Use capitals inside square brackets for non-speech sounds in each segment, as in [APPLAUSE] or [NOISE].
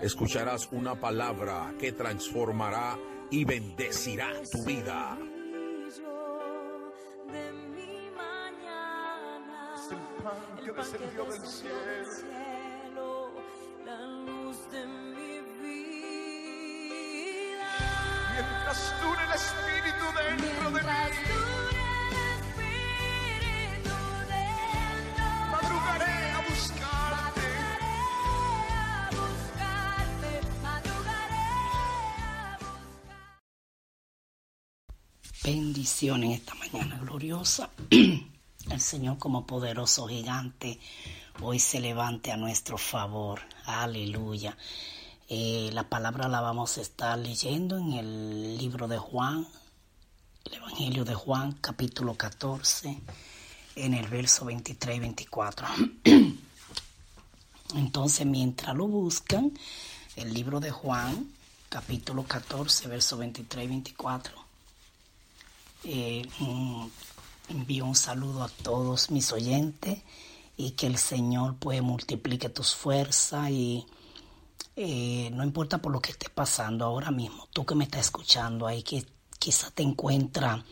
Escucharás una palabra que transformará y bendecirá tu vida. Es el pan que descendió del cielo. Mientras dure el Espíritu dentro de mí. Bendición en esta mañana gloriosa. [CLEARS THROAT] El Señor como poderoso gigante hoy se levante a nuestro favor. Aleluya. Eh, la palabra la vamos a estar leyendo en el libro de Juan, el Evangelio de Juan, capítulo 14, en el verso 23 y 24. [CLEARS THROAT] Entonces, mientras lo buscan, el libro de Juan, capítulo 14, verso 23 y 24. Eh, mm, envío un saludo a todos mis oyentes y que el Señor pues multiplique tus fuerzas y eh, no importa por lo que esté pasando ahora mismo, tú que me estás escuchando ahí que quizá te encuentra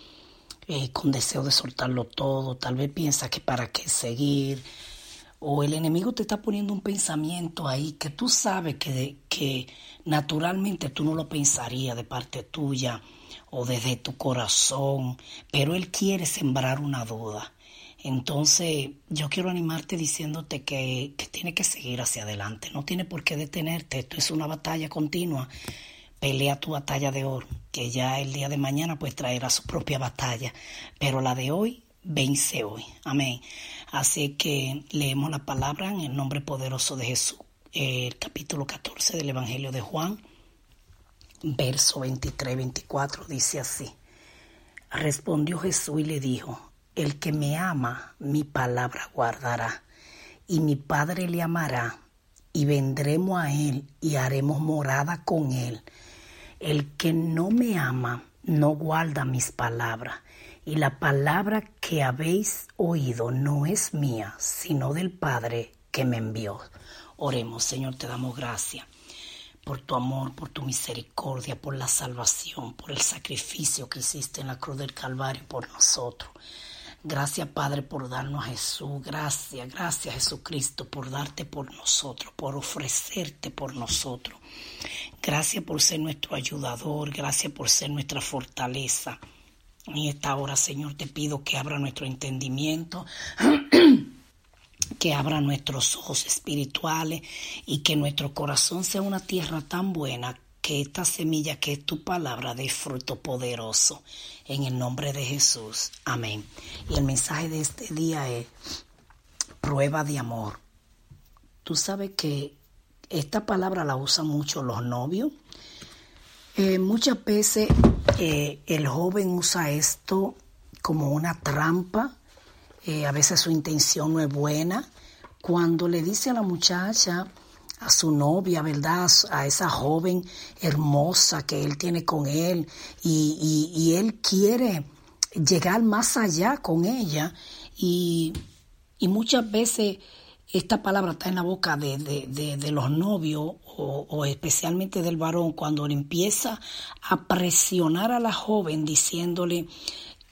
eh, con deseo de soltarlo todo, tal vez piensa que para qué seguir o el enemigo te está poniendo un pensamiento ahí que tú sabes que, que naturalmente tú no lo pensarías de parte tuya o desde tu corazón, pero Él quiere sembrar una duda. Entonces, yo quiero animarte diciéndote que, que tiene que seguir hacia adelante, no tiene por qué detenerte, esto es una batalla continua. Pelea tu batalla de hoy, que ya el día de mañana pues traerá su propia batalla, pero la de hoy vence hoy. Amén. Así que leemos la palabra en el nombre poderoso de Jesús, el capítulo 14 del Evangelio de Juan verso 23-24 dice así. Respondió Jesús y le dijo, el que me ama, mi palabra guardará, y mi Padre le amará, y vendremos a él y haremos morada con él. El que no me ama, no guarda mis palabras, y la palabra que habéis oído no es mía, sino del Padre que me envió. Oremos, Señor, te damos gracias por tu amor, por tu misericordia, por la salvación, por el sacrificio que hiciste en la cruz del Calvario por nosotros. Gracias Padre por darnos a Jesús, gracias, gracias Jesucristo por darte por nosotros, por ofrecerte por nosotros. Gracias por ser nuestro ayudador, gracias por ser nuestra fortaleza. En esta hora, Señor, te pido que abra nuestro entendimiento [CLEARS THROAT] que abra nuestros ojos espirituales y que nuestro corazón sea una tierra tan buena que esta semilla que es tu palabra dé fruto poderoso. En el nombre de Jesús. Amén. Y el mensaje de este día es prueba de amor. Tú sabes que esta palabra la usan mucho los novios. Eh, muchas veces eh, el joven usa esto como una trampa eh, a veces su intención no es buena. Cuando le dice a la muchacha, a su novia, ¿verdad? A esa joven hermosa que él tiene con él y, él quiere llegar más allá con ella y, muchas veces esta palabra está en la boca de, los novios o, especialmente del varón cuando empieza a presionar a la joven diciéndole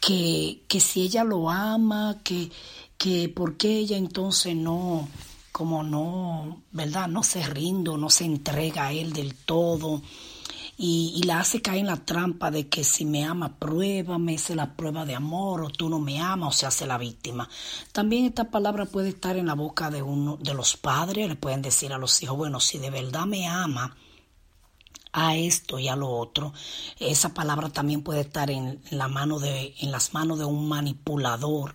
que, que si ella lo ama, que, que por qué ella entonces no, como no, ¿verdad? No se rinde, no se entrega a él del todo y, la hace caer en la trampa de que si me ama, pruébame, es la prueba de amor, o tú no me amas, o se hace la víctima. También esta palabra puede estar en la boca de uno de los padres, le pueden decir a los hijos, bueno, si de verdad me ama, a esto y a lo otro. Esa palabra también puede estar en la mano de, en las manos de un manipulador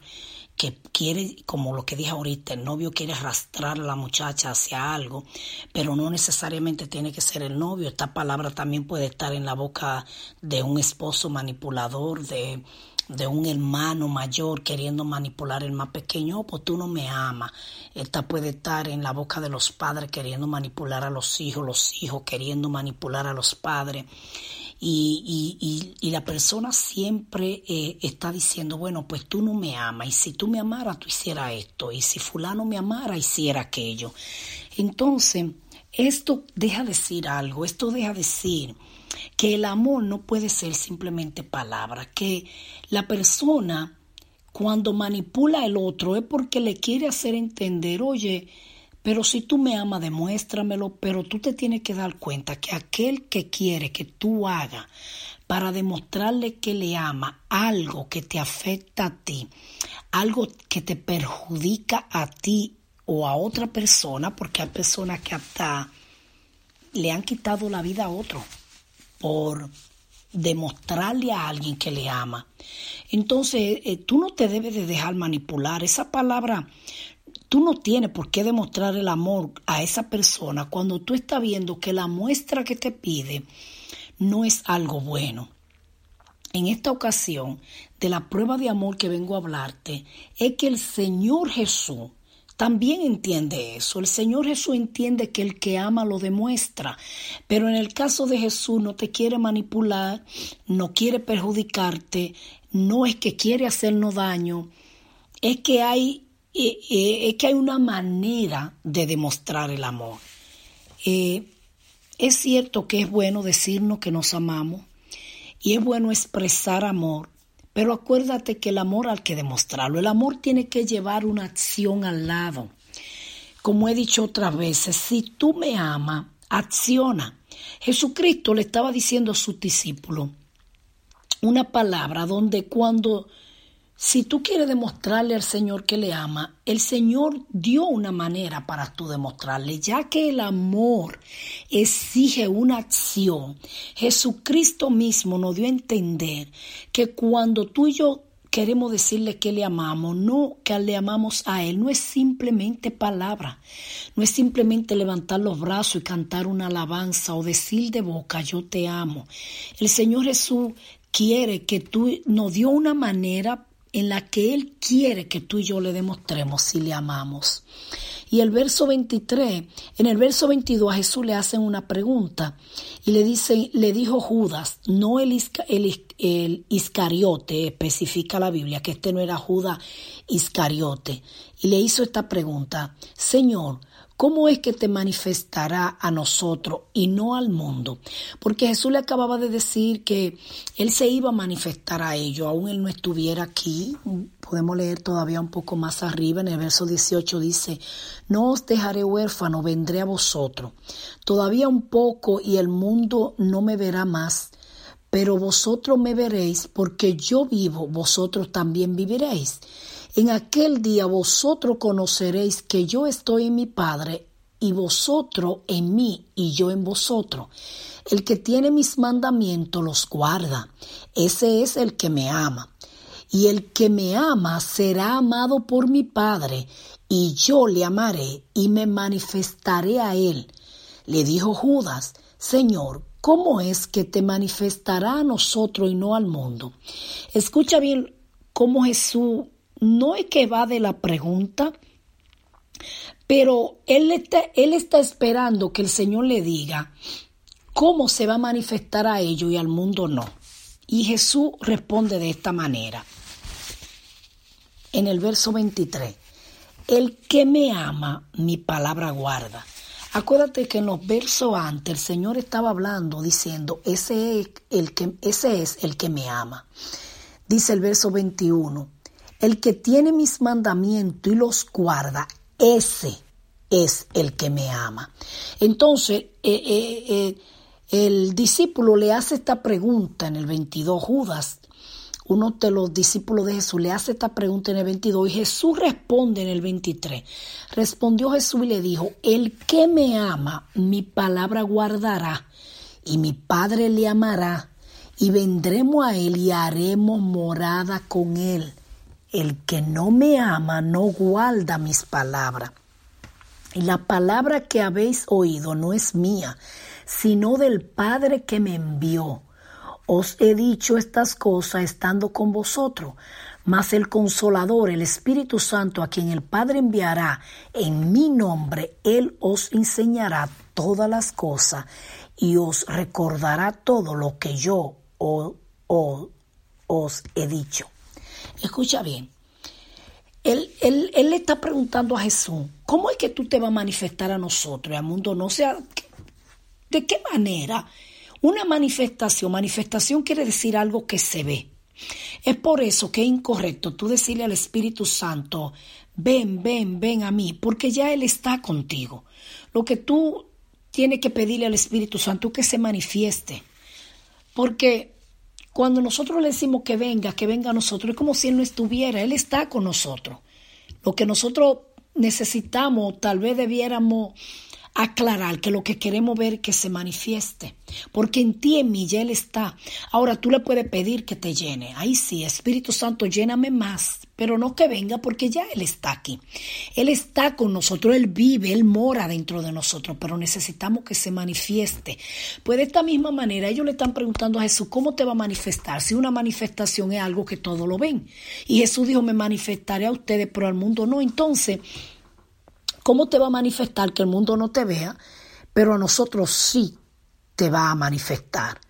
que quiere, como lo que dije ahorita, el novio quiere arrastrar a la muchacha hacia algo, pero no necesariamente tiene que ser el novio. Esta palabra también puede estar en la boca de un esposo manipulador, de, de un hermano mayor queriendo manipular el más pequeño, oh, pues tú no me amas. Esta puede estar en la boca de los padres queriendo manipular a los hijos, los hijos queriendo manipular a los padres y, y, y, la persona siempre eh, está diciendo, bueno, pues tú no me amas y si tú me amaras, tú hicieras esto y si fulano me amara, hiciera aquello. Entonces, esto deja decir algo, esto deja decir que el amor no puede ser simplemente palabra, que la persona cuando manipula al otro es porque le quiere hacer entender, oye, pero si tú me amas, demuéstramelo, pero tú te tienes que dar cuenta que aquel que quiere que tú hagas para demostrarle que le ama algo que te afecta a ti, algo que te perjudica a ti o a otra persona, porque hay personas que hasta le han quitado la vida a otro por demostrarle a alguien que le ama. Entonces, eh, tú no te debes de dejar manipular. Esa palabra Tú no tienes por qué demostrar el amor a esa persona cuando tú estás viendo que la muestra que te pide no es algo bueno. En esta ocasión, de la prueba de amor que vengo a hablarte, es que el Señor Jesús también entiende eso. El Señor Jesús entiende que el que ama lo demuestra. Pero en el caso de Jesús no te quiere manipular, no quiere perjudicarte, no es que quiere hacernos daño, es que hay es que hay una manera de demostrar el amor. Eh, es cierto que es bueno decirnos que nos amamos y es bueno expresar amor, pero acuérdate que el amor hay que demostrarlo. El amor tiene que llevar una acción al lado. Como he dicho otras veces, si tú me amas, acciona. Jesucristo le estaba diciendo a sus discípulos una palabra donde cuando si tú quieres demostrarle al Señor que le ama, el Señor dio una manera para tú demostrarle, ya que el amor exige una acción. Jesucristo mismo nos dio a entender que cuando tú y yo queremos decirle que le amamos, no que le amamos a Él, no es simplemente palabra, no es simplemente levantar los brazos y cantar una alabanza o decir de boca yo te amo. El Señor Jesús quiere que tú nos dio una manera en la que Él quiere que tú y yo le demostremos si le amamos. Y el verso 23, en el verso 22 a Jesús le hacen una pregunta y le dicen, le dijo Judas, no el, el, Iscariote, especifica la Biblia que este no era Judas Iscariote, y le hizo esta pregunta, Señor, ¿Cómo es que te manifestará a nosotros y no al mundo? Porque Jesús le acababa de decir que Él se iba a manifestar a ellos, aún Él no estuviera aquí. Podemos leer todavía un poco más arriba, en el verso 18 dice, no os dejaré huérfano, vendré a vosotros. Todavía un poco y el mundo no me verá más, pero vosotros me veréis, porque yo vivo, vosotros también viviréis. En aquel día vosotros conoceréis que yo estoy en mi Padre y vosotros en mí y yo en vosotros. El que tiene mis mandamientos los guarda. Ese es el que me ama. Y el que me ama será amado por mi Padre, y yo le amaré y me manifestaré a él. Le dijo Judas, Señor, ¿cómo es que te manifestará a nosotros y no al mundo? Escucha bien cómo Jesús no es que va de la pregunta, pero él está, él está esperando que el Señor le diga cómo se va a manifestar a ellos y al mundo no. Y Jesús responde de esta manera. En el verso 23, el que me ama, mi palabra guarda. Acuérdate que en los versos antes el Señor estaba hablando diciendo, ese es el que, ese es el que me ama. Dice el verso 21, el que tiene mis mandamientos y los guarda, ese es el que me ama. Entonces, eh, eh, eh, el discípulo le hace esta pregunta en el 22, Judas, uno de los discípulos de Jesús, le hace esta pregunta en el 22 y Jesús responde en el 23. Respondió Jesús y le dijo, el que me ama, mi palabra guardará y mi Padre le amará y vendremos a él y haremos morada con él. El que no me ama no guarda mis palabras. Y la palabra que habéis oído no es mía, sino del Padre que me envió. Os he dicho estas cosas estando con vosotros, mas el consolador, el Espíritu Santo, a quien el Padre enviará en mi nombre, Él os enseñará todas las cosas y os recordará todo lo que yo os he dicho. Escucha bien. Él, él, él, le está preguntando a Jesús, ¿cómo es que tú te vas a manifestar a nosotros y al mundo no? sea, ¿de qué manera? Una manifestación, manifestación quiere decir algo que se ve. Es por eso que es incorrecto tú decirle al Espíritu Santo, ven, ven, ven a mí, porque ya Él está contigo. Lo que tú tienes que pedirle al Espíritu Santo es que se manifieste. Porque cuando nosotros le decimos que venga, que venga a nosotros, es como si Él no estuviera, Él está con nosotros. Lo que nosotros necesitamos, tal vez debiéramos aclarar que lo que queremos ver que se manifieste, porque en ti, en mí, ya Él está. Ahora tú le puedes pedir que te llene. Ahí sí, Espíritu Santo, lléname más, pero no que venga porque ya Él está aquí. Él está con nosotros, Él vive, Él mora dentro de nosotros, pero necesitamos que se manifieste. Pues de esta misma manera, ellos le están preguntando a Jesús, ¿cómo te va a manifestar? Si una manifestación es algo que todos lo ven. Y Jesús dijo, me manifestaré a ustedes, pero al mundo no. Entonces, ¿Cómo te va a manifestar que el mundo no te vea? Pero a nosotros sí te va a manifestar.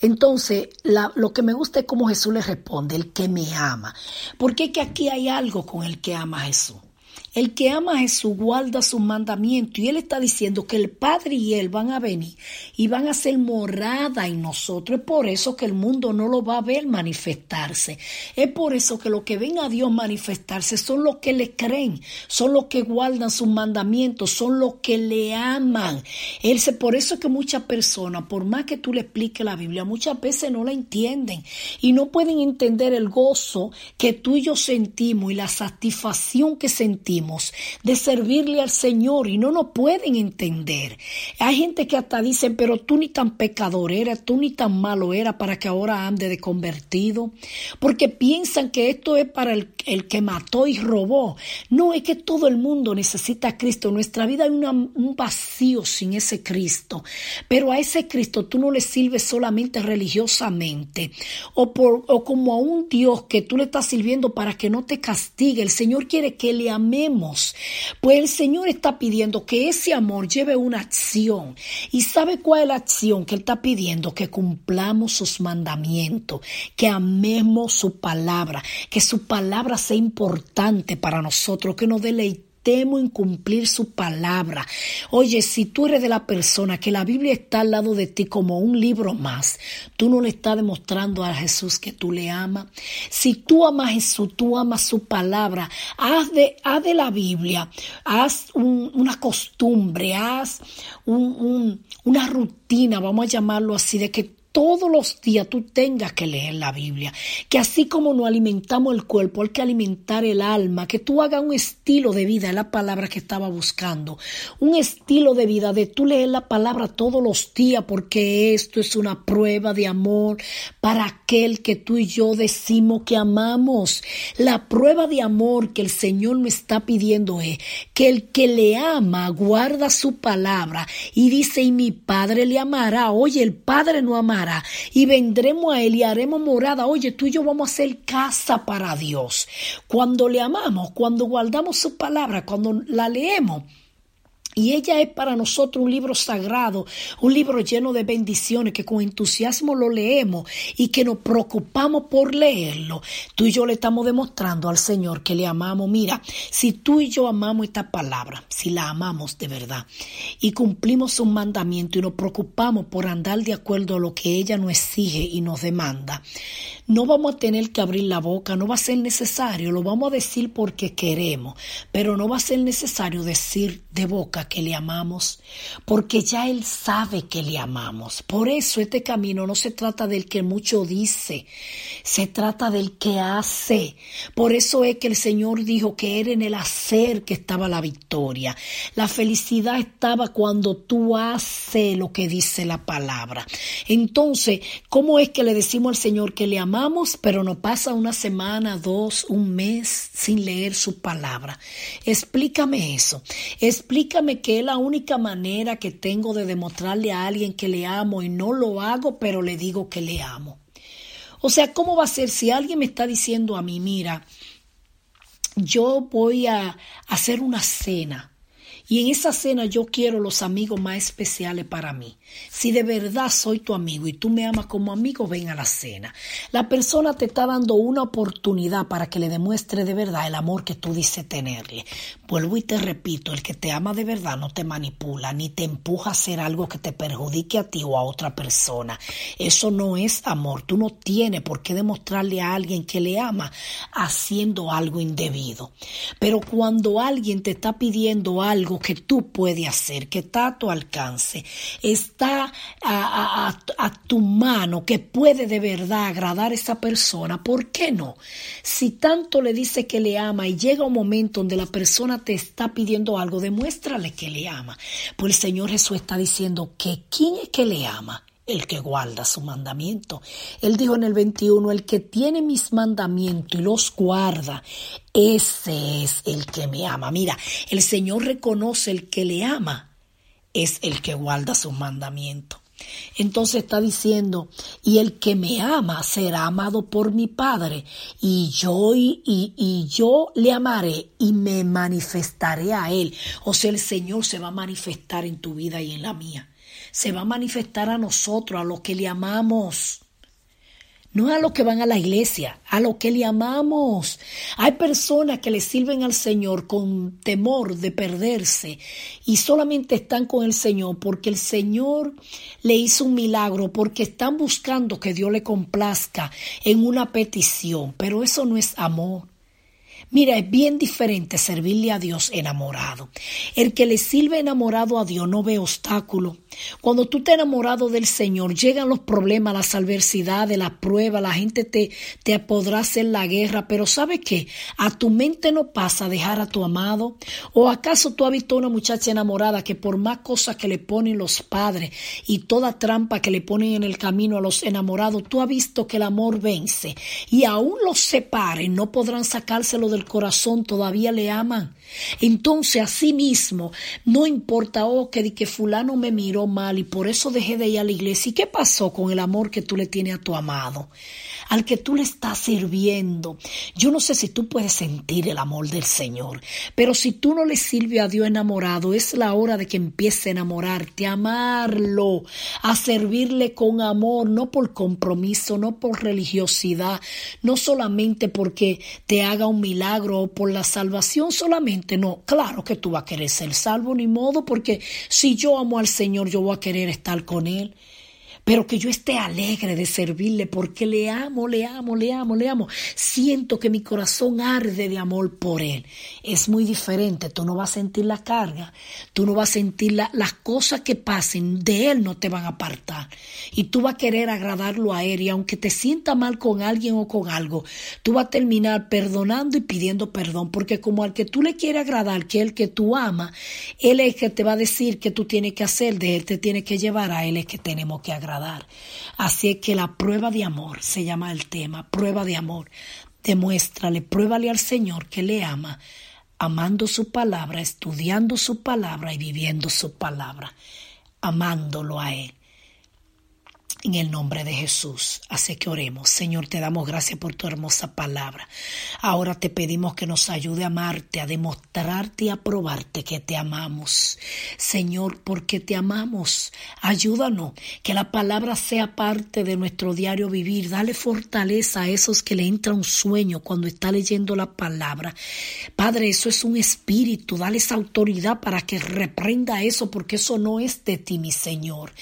Entonces, lo que me gusta es cómo Jesús le responde, el que me ama. Porque es que aquí hay algo con el que ama a Jesús. El que ama a Jesús guarda sus mandamientos y Él está diciendo que el Padre y Él van a venir y van a ser morada en nosotros. Es por eso que el mundo no lo va a ver manifestarse. Es por eso que los que ven a Dios manifestarse son los que le creen, son los que guardan sus mandamientos, son los que le aman. Él se, por eso es que muchas personas, por más que tú le expliques la Biblia, muchas veces no la entienden y no pueden entender el gozo que tú y yo sentimos y la satisfacción que sentimos de servirle al Señor y no nos pueden entender. Hay gente que hasta dicen, pero tú ni tan pecador eras, tú ni tan malo era para que ahora ande de convertido, porque piensan que esto es para el, el que mató y robó. No, es que todo el mundo necesita a Cristo. En nuestra vida hay un vacío sin ese Cristo, pero a ese Cristo tú no le sirves solamente religiosamente o, por, o como a un Dios que tú le estás sirviendo para que no te castigue. El Señor quiere que le amemos pues el Señor está pidiendo que ese amor lleve una acción. ¿Y sabe cuál es la acción que Él está pidiendo? Que cumplamos sus mandamientos, que amemos su palabra, que su palabra sea importante para nosotros, que nos deleitemos temo en cumplir su palabra. Oye, si tú eres de la persona que la Biblia está al lado de ti como un libro más, tú no le estás demostrando a Jesús que tú le amas. Si tú amas a Jesús, tú amas su palabra, haz de, haz de la Biblia, haz una costumbre, haz una rutina, vamos a llamarlo así, de que todos los días tú tengas que leer la Biblia, que así como no alimentamos el cuerpo, hay que alimentar el alma, que tú hagas un estilo de vida, es la palabra que estaba buscando, un estilo de vida de tú leer la palabra todos los días, porque esto es una prueba de amor para aquel que tú y yo decimos que amamos. La prueba de amor que el Señor me está pidiendo es que el que le ama guarda su palabra y dice, y mi Padre le amará. Oye, el Padre no amará y vendremos a Él y haremos morada. Oye, tú y yo vamos a hacer casa para Dios. Cuando le amamos, cuando guardamos su palabra, cuando la leemos, Y ella es para nosotros un libro sagrado, un libro lleno de bendiciones que con entusiasmo lo leemos y que nos preocupamos por leerlo. Tú y yo le estamos demostrando al Señor que le amamos. Mira, si tú y yo amamos esta palabra, si la amamos de verdad y cumplimos su mandamiento y nos preocupamos por andar de acuerdo a lo que ella nos exige y nos demanda, no vamos a tener que abrir la boca, no va a ser necesario, lo vamos a decir porque queremos, pero no va a ser necesario decir de boca que le amamos, porque ya Él sabe que le amamos. Por eso este camino no se trata del que mucho dice, se trata del que hace. Por eso es que el Señor dijo que era en el hacer que estaba la victoria. La felicidad estaba cuando tú haces lo que dice la palabra. Entonces, ¿cómo es que le decimos al Señor que le amamos? pero no pasa una semana, dos, un mes sin leer su palabra. Explícame eso. Explícame que es la única manera que tengo de demostrarle a alguien que le amo y no lo hago, pero le digo que le amo. O sea, ¿cómo va a ser si alguien me está diciendo a mí, mira, yo voy a hacer una cena y en esa cena yo quiero los amigos más especiales para mí. Si de verdad soy tu amigo y tú me amas como amigo, ven a la cena. La persona te está dando una oportunidad para que le demuestre de verdad el amor que tú dices tenerle. Vuelvo y te repito, el que te ama de verdad no te manipula ni te empuja a hacer algo que te perjudique a ti o a otra persona. Eso no es amor. Tú no tienes por qué demostrarle a alguien que le ama haciendo algo indebido. Pero cuando alguien te está pidiendo algo que tú puedes hacer, que está a tu alcance, está a, tu mano, que puede de verdad agradar a esa persona, ¿por qué no? Si tanto le dice que le ama y llega un momento donde la persona te está pidiendo algo, demuéstrale que le ama. Pues el Señor Jesús está diciendo que ¿quién es que le ama? el que guarda su mandamiento. Él dijo en el 21, el que tiene mis mandamientos y los guarda, ese es el que me ama. Mira, el Señor reconoce el que le ama, es el que guarda sus mandamientos. Entonces está diciendo, y el que me ama será amado por mi Padre, y yo, y, y, yo le amaré y me manifestaré a él. O sea, el Señor se va a manifestar en tu vida y en la mía se va a manifestar a nosotros, a los que le amamos. No a los que van a la iglesia, a los que le amamos. Hay personas que le sirven al Señor con temor de perderse y solamente están con el Señor porque el Señor le hizo un milagro, porque están buscando que Dios le complazca en una petición. Pero eso no es amor. Mira, es bien diferente servirle a Dios enamorado. El que le sirve enamorado a Dios no ve obstáculo. Cuando tú te enamorado del Señor, llegan los problemas, las adversidades, las pruebas, la gente te, te podrá hacer la guerra, pero ¿sabe qué? A tu mente no pasa dejar a tu amado. ¿O acaso tú has visto una muchacha enamorada que por más cosas que le ponen los padres y toda trampa que le ponen en el camino a los enamorados, tú has visto que el amor vence y aún los separen, no podrán sacárselo del corazón todavía le aman. Entonces, así mismo, no importa, oh, que, que fulano me miró mal y por eso dejé de ir a la iglesia. ¿Y qué pasó con el amor que tú le tienes a tu amado? al que tú le estás sirviendo. Yo no sé si tú puedes sentir el amor del Señor, pero si tú no le sirves a Dios enamorado, es la hora de que empiece a enamorarte, a amarlo, a servirle con amor, no por compromiso, no por religiosidad, no solamente porque te haga un milagro o por la salvación solamente, no, claro que tú vas a querer ser salvo ni modo, porque si yo amo al Señor, yo voy a querer estar con Él pero que yo esté alegre de servirle porque le amo, le amo, le amo, le amo. Siento que mi corazón arde de amor por Él. Es muy diferente, tú no vas a sentir la carga, tú no vas a sentir las cosas que pasen, de Él no te van a apartar. Y tú vas a querer agradarlo a Él y aunque te sienta mal con alguien o con algo, tú vas a terminar perdonando y pidiendo perdón porque como al que tú le quieres agradar, que es el que tú amas, Él es el que te va a decir que tú tienes que hacer, de Él te tiene que llevar, a Él es que tenemos que agradar. Así es que la prueba de amor se llama el tema, prueba de amor. Demuéstrale, pruébale al Señor que le ama, amando su palabra, estudiando su palabra y viviendo su palabra, amándolo a Él. En el nombre de Jesús. Así que oremos. Señor, te damos gracias por tu hermosa palabra. Ahora te pedimos que nos ayude a amarte, a demostrarte y a probarte que te amamos. Señor, porque te amamos. Ayúdanos, que la palabra sea parte de nuestro diario vivir. Dale fortaleza a esos que le entra un sueño cuando está leyendo la palabra. Padre, eso es un espíritu. Dale esa autoridad para que reprenda eso, porque eso no es de ti, mi Señor.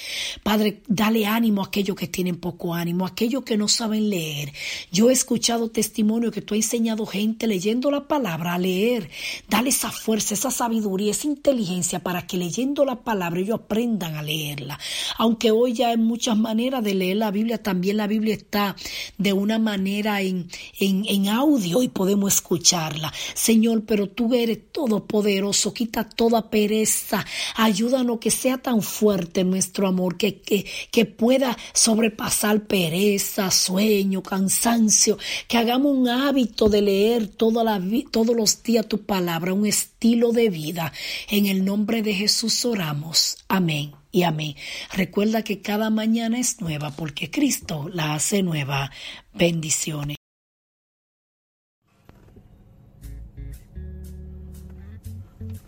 Padre, dale ánimo a aquellos que tienen poco ánimo, aquellos que no saben leer. Yo he escuchado testimonio que tú has enseñado gente leyendo la palabra a leer. Dale esa fuerza, esa sabiduría, esa inteligencia para que leyendo la palabra ellos aprendan a leerla. Aunque hoy ya hay muchas maneras de leer la Biblia, también la Biblia está de una manera en, en, en audio y podemos escucharla. Señor, pero tú eres todopoderoso, quita toda pereza, ayúdanos que sea tan fuerte nuestro amor, que, que, que pueda sobrepasar pereza, sueño, cansancio, que hagamos un hábito de leer toda la, todos los días tu palabra, un estilo de vida. En el nombre de Jesús oramos. Amén y amén. Recuerda que cada mañana es nueva porque Cristo la hace nueva. Bendiciones.